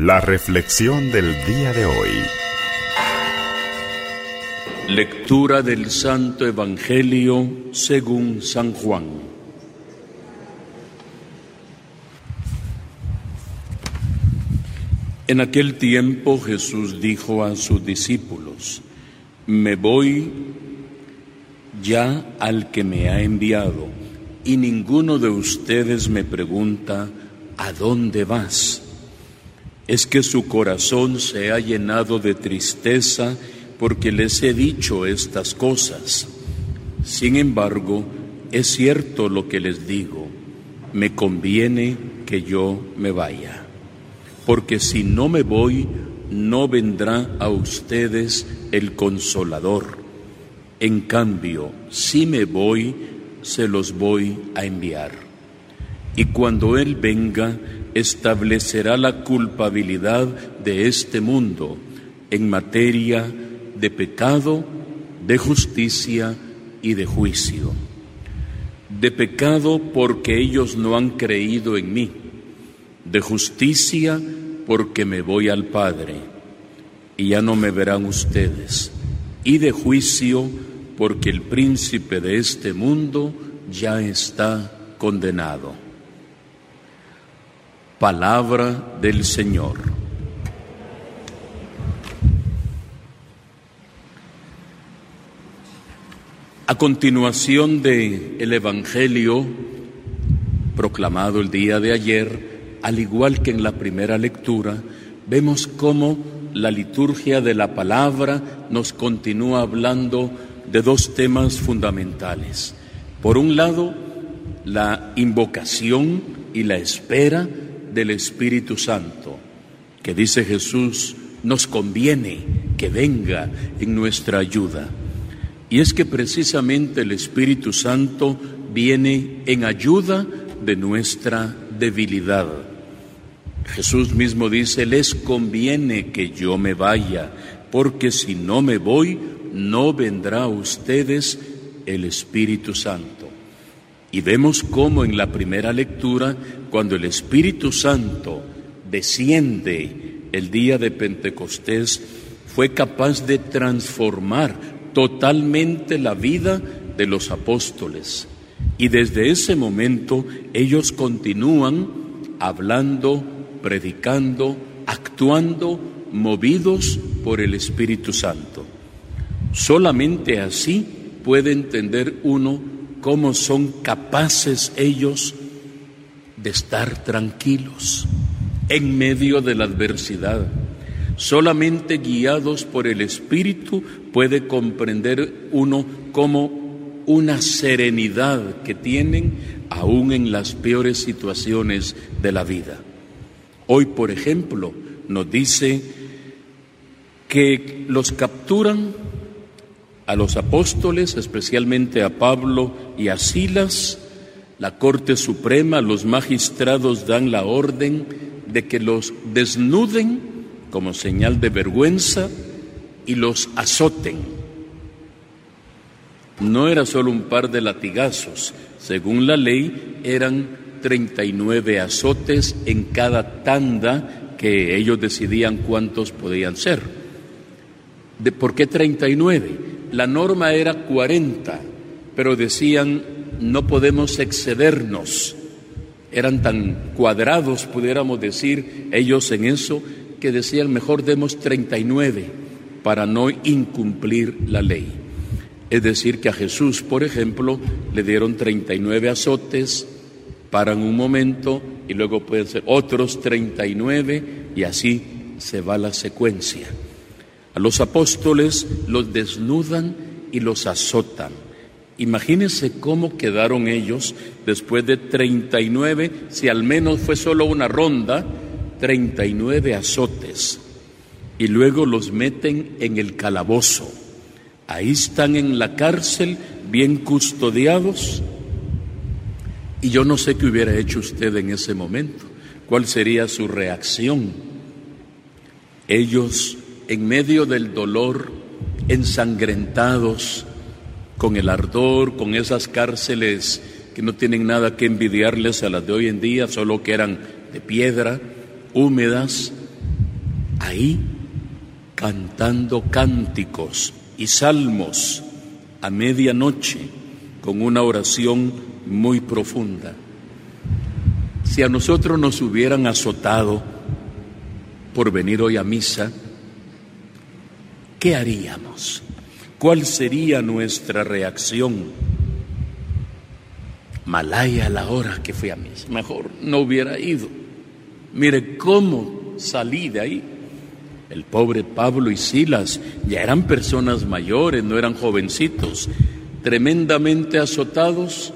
La reflexión del día de hoy. Lectura del Santo Evangelio según San Juan. En aquel tiempo Jesús dijo a sus discípulos, me voy ya al que me ha enviado, y ninguno de ustedes me pregunta, ¿a dónde vas? Es que su corazón se ha llenado de tristeza porque les he dicho estas cosas. Sin embargo, es cierto lo que les digo, me conviene que yo me vaya, porque si no me voy, no vendrá a ustedes el consolador. En cambio, si me voy, se los voy a enviar. Y cuando Él venga, establecerá la culpabilidad de este mundo en materia de pecado, de justicia y de juicio. De pecado porque ellos no han creído en mí. De justicia porque me voy al Padre y ya no me verán ustedes. Y de juicio porque el príncipe de este mundo ya está condenado. Palabra del Señor. A continuación de el Evangelio proclamado el día de ayer, al igual que en la primera lectura, vemos cómo la liturgia de la palabra nos continúa hablando de dos temas fundamentales. Por un lado, la invocación y la espera del Espíritu Santo, que dice Jesús, nos conviene que venga en nuestra ayuda. Y es que precisamente el Espíritu Santo viene en ayuda de nuestra debilidad. Jesús mismo dice, les conviene que yo me vaya, porque si no me voy, no vendrá a ustedes el Espíritu Santo. Y vemos cómo en la primera lectura, cuando el Espíritu Santo desciende el día de Pentecostés, fue capaz de transformar totalmente la vida de los apóstoles. Y desde ese momento ellos continúan hablando, predicando, actuando, movidos por el Espíritu Santo. Solamente así puede entender uno cómo son capaces ellos de estar tranquilos en medio de la adversidad. Solamente guiados por el Espíritu puede comprender uno cómo una serenidad que tienen aún en las peores situaciones de la vida. Hoy, por ejemplo, nos dice que los capturan a los apóstoles, especialmente a Pablo y a Silas, la Corte Suprema, los magistrados dan la orden de que los desnuden como señal de vergüenza y los azoten. No era solo un par de latigazos, según la ley eran 39 azotes en cada tanda que ellos decidían cuántos podían ser. ¿De ¿Por qué 39? La norma era 40, pero decían no podemos excedernos. Eran tan cuadrados, pudiéramos decir, ellos en eso, que decían mejor demos 39 para no incumplir la ley. Es decir, que a Jesús, por ejemplo, le dieron 39 azotes, paran un momento y luego pueden ser otros 39 y así se va la secuencia. A los apóstoles los desnudan y los azotan. Imagínense cómo quedaron ellos después de 39, si al menos fue solo una ronda, 39 azotes. Y luego los meten en el calabozo. Ahí están en la cárcel, bien custodiados. Y yo no sé qué hubiera hecho usted en ese momento. ¿Cuál sería su reacción? Ellos en medio del dolor, ensangrentados, con el ardor, con esas cárceles que no tienen nada que envidiarles a las de hoy en día, solo que eran de piedra, húmedas, ahí cantando cánticos y salmos a medianoche con una oración muy profunda. Si a nosotros nos hubieran azotado por venir hoy a misa, ¿qué haríamos? ¿Cuál sería nuestra reacción? Malaya la hora que fui a misa, mejor no hubiera ido. Mire cómo salí de ahí. El pobre Pablo y Silas ya eran personas mayores, no eran jovencitos, tremendamente azotados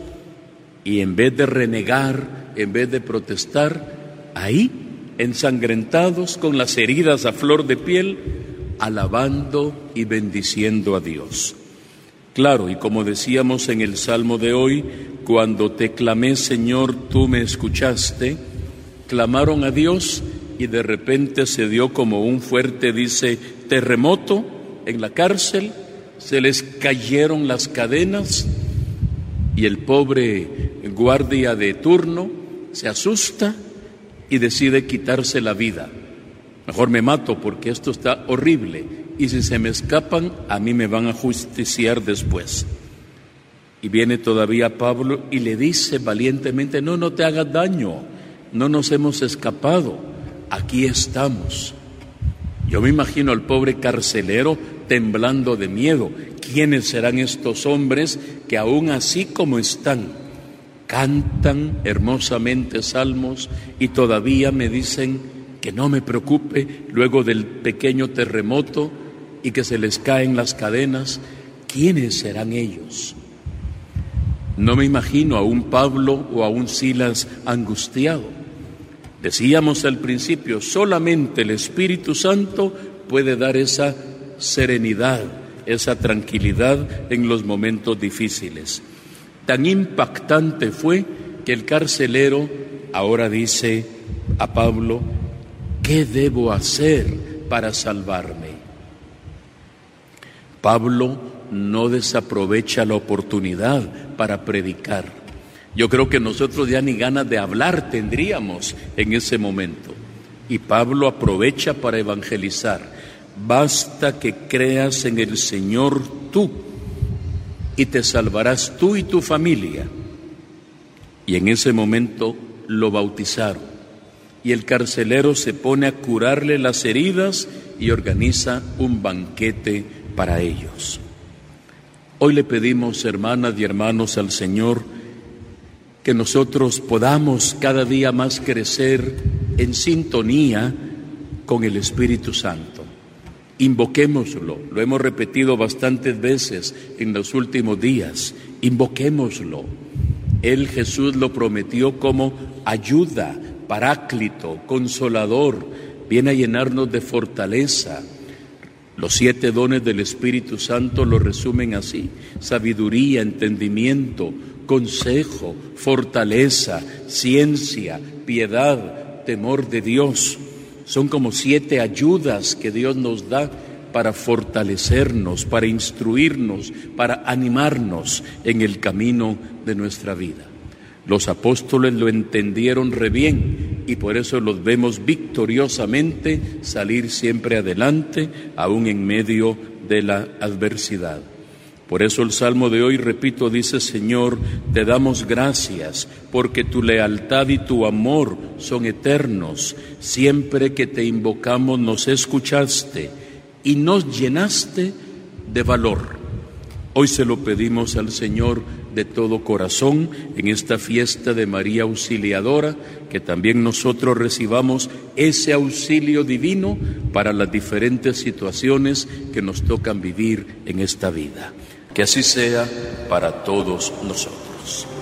y en vez de renegar, en vez de protestar, ahí, ensangrentados con las heridas a flor de piel, alabando y bendiciendo a Dios. Claro, y como decíamos en el Salmo de hoy, cuando te clamé, Señor, tú me escuchaste, clamaron a Dios y de repente se dio como un fuerte, dice, terremoto en la cárcel, se les cayeron las cadenas y el pobre guardia de turno se asusta y decide quitarse la vida. Mejor me mato porque esto está horrible y si se me escapan a mí me van a justiciar después. Y viene todavía Pablo y le dice valientemente, no, no te hagas daño, no nos hemos escapado, aquí estamos. Yo me imagino al pobre carcelero temblando de miedo. ¿Quiénes serán estos hombres que aún así como están, cantan hermosamente salmos y todavía me dicen que no me preocupe luego del pequeño terremoto y que se les caen las cadenas? ¿Quiénes serán ellos? No me imagino a un Pablo o a un Silas angustiado. Decíamos al principio, solamente el Espíritu Santo puede dar esa serenidad, esa tranquilidad en los momentos difíciles. Tan impactante fue que el carcelero ahora dice a Pablo, ¿qué debo hacer para salvarme? Pablo no desaprovecha la oportunidad para predicar. Yo creo que nosotros ya ni ganas de hablar tendríamos en ese momento. Y Pablo aprovecha para evangelizar. Basta que creas en el Señor tú y te salvarás tú y tu familia. Y en ese momento lo bautizaron. Y el carcelero se pone a curarle las heridas y organiza un banquete para ellos. Hoy le pedimos, hermanas y hermanos, al Señor que nosotros podamos cada día más crecer en sintonía con el Espíritu Santo. Invoquémoslo, lo hemos repetido bastantes veces en los últimos días, invoquémoslo. Él Jesús lo prometió como ayuda, paráclito, consolador, viene a llenarnos de fortaleza, los siete dones del Espíritu Santo lo resumen así, sabiduría, entendimiento, consejo, fortaleza, ciencia, piedad, temor de Dios. Son como siete ayudas que Dios nos da para fortalecernos, para instruirnos, para animarnos en el camino de nuestra vida. Los apóstoles lo entendieron re bien y por eso los vemos victoriosamente salir siempre adelante, aún en medio de la adversidad. Por eso el Salmo de hoy, repito, dice, Señor, te damos gracias porque tu lealtad y tu amor son eternos. Siempre que te invocamos nos escuchaste y nos llenaste de valor. Hoy se lo pedimos al Señor de todo corazón en esta fiesta de María Auxiliadora, que también nosotros recibamos ese auxilio divino para las diferentes situaciones que nos tocan vivir en esta vida. Que así sea para todos nosotros.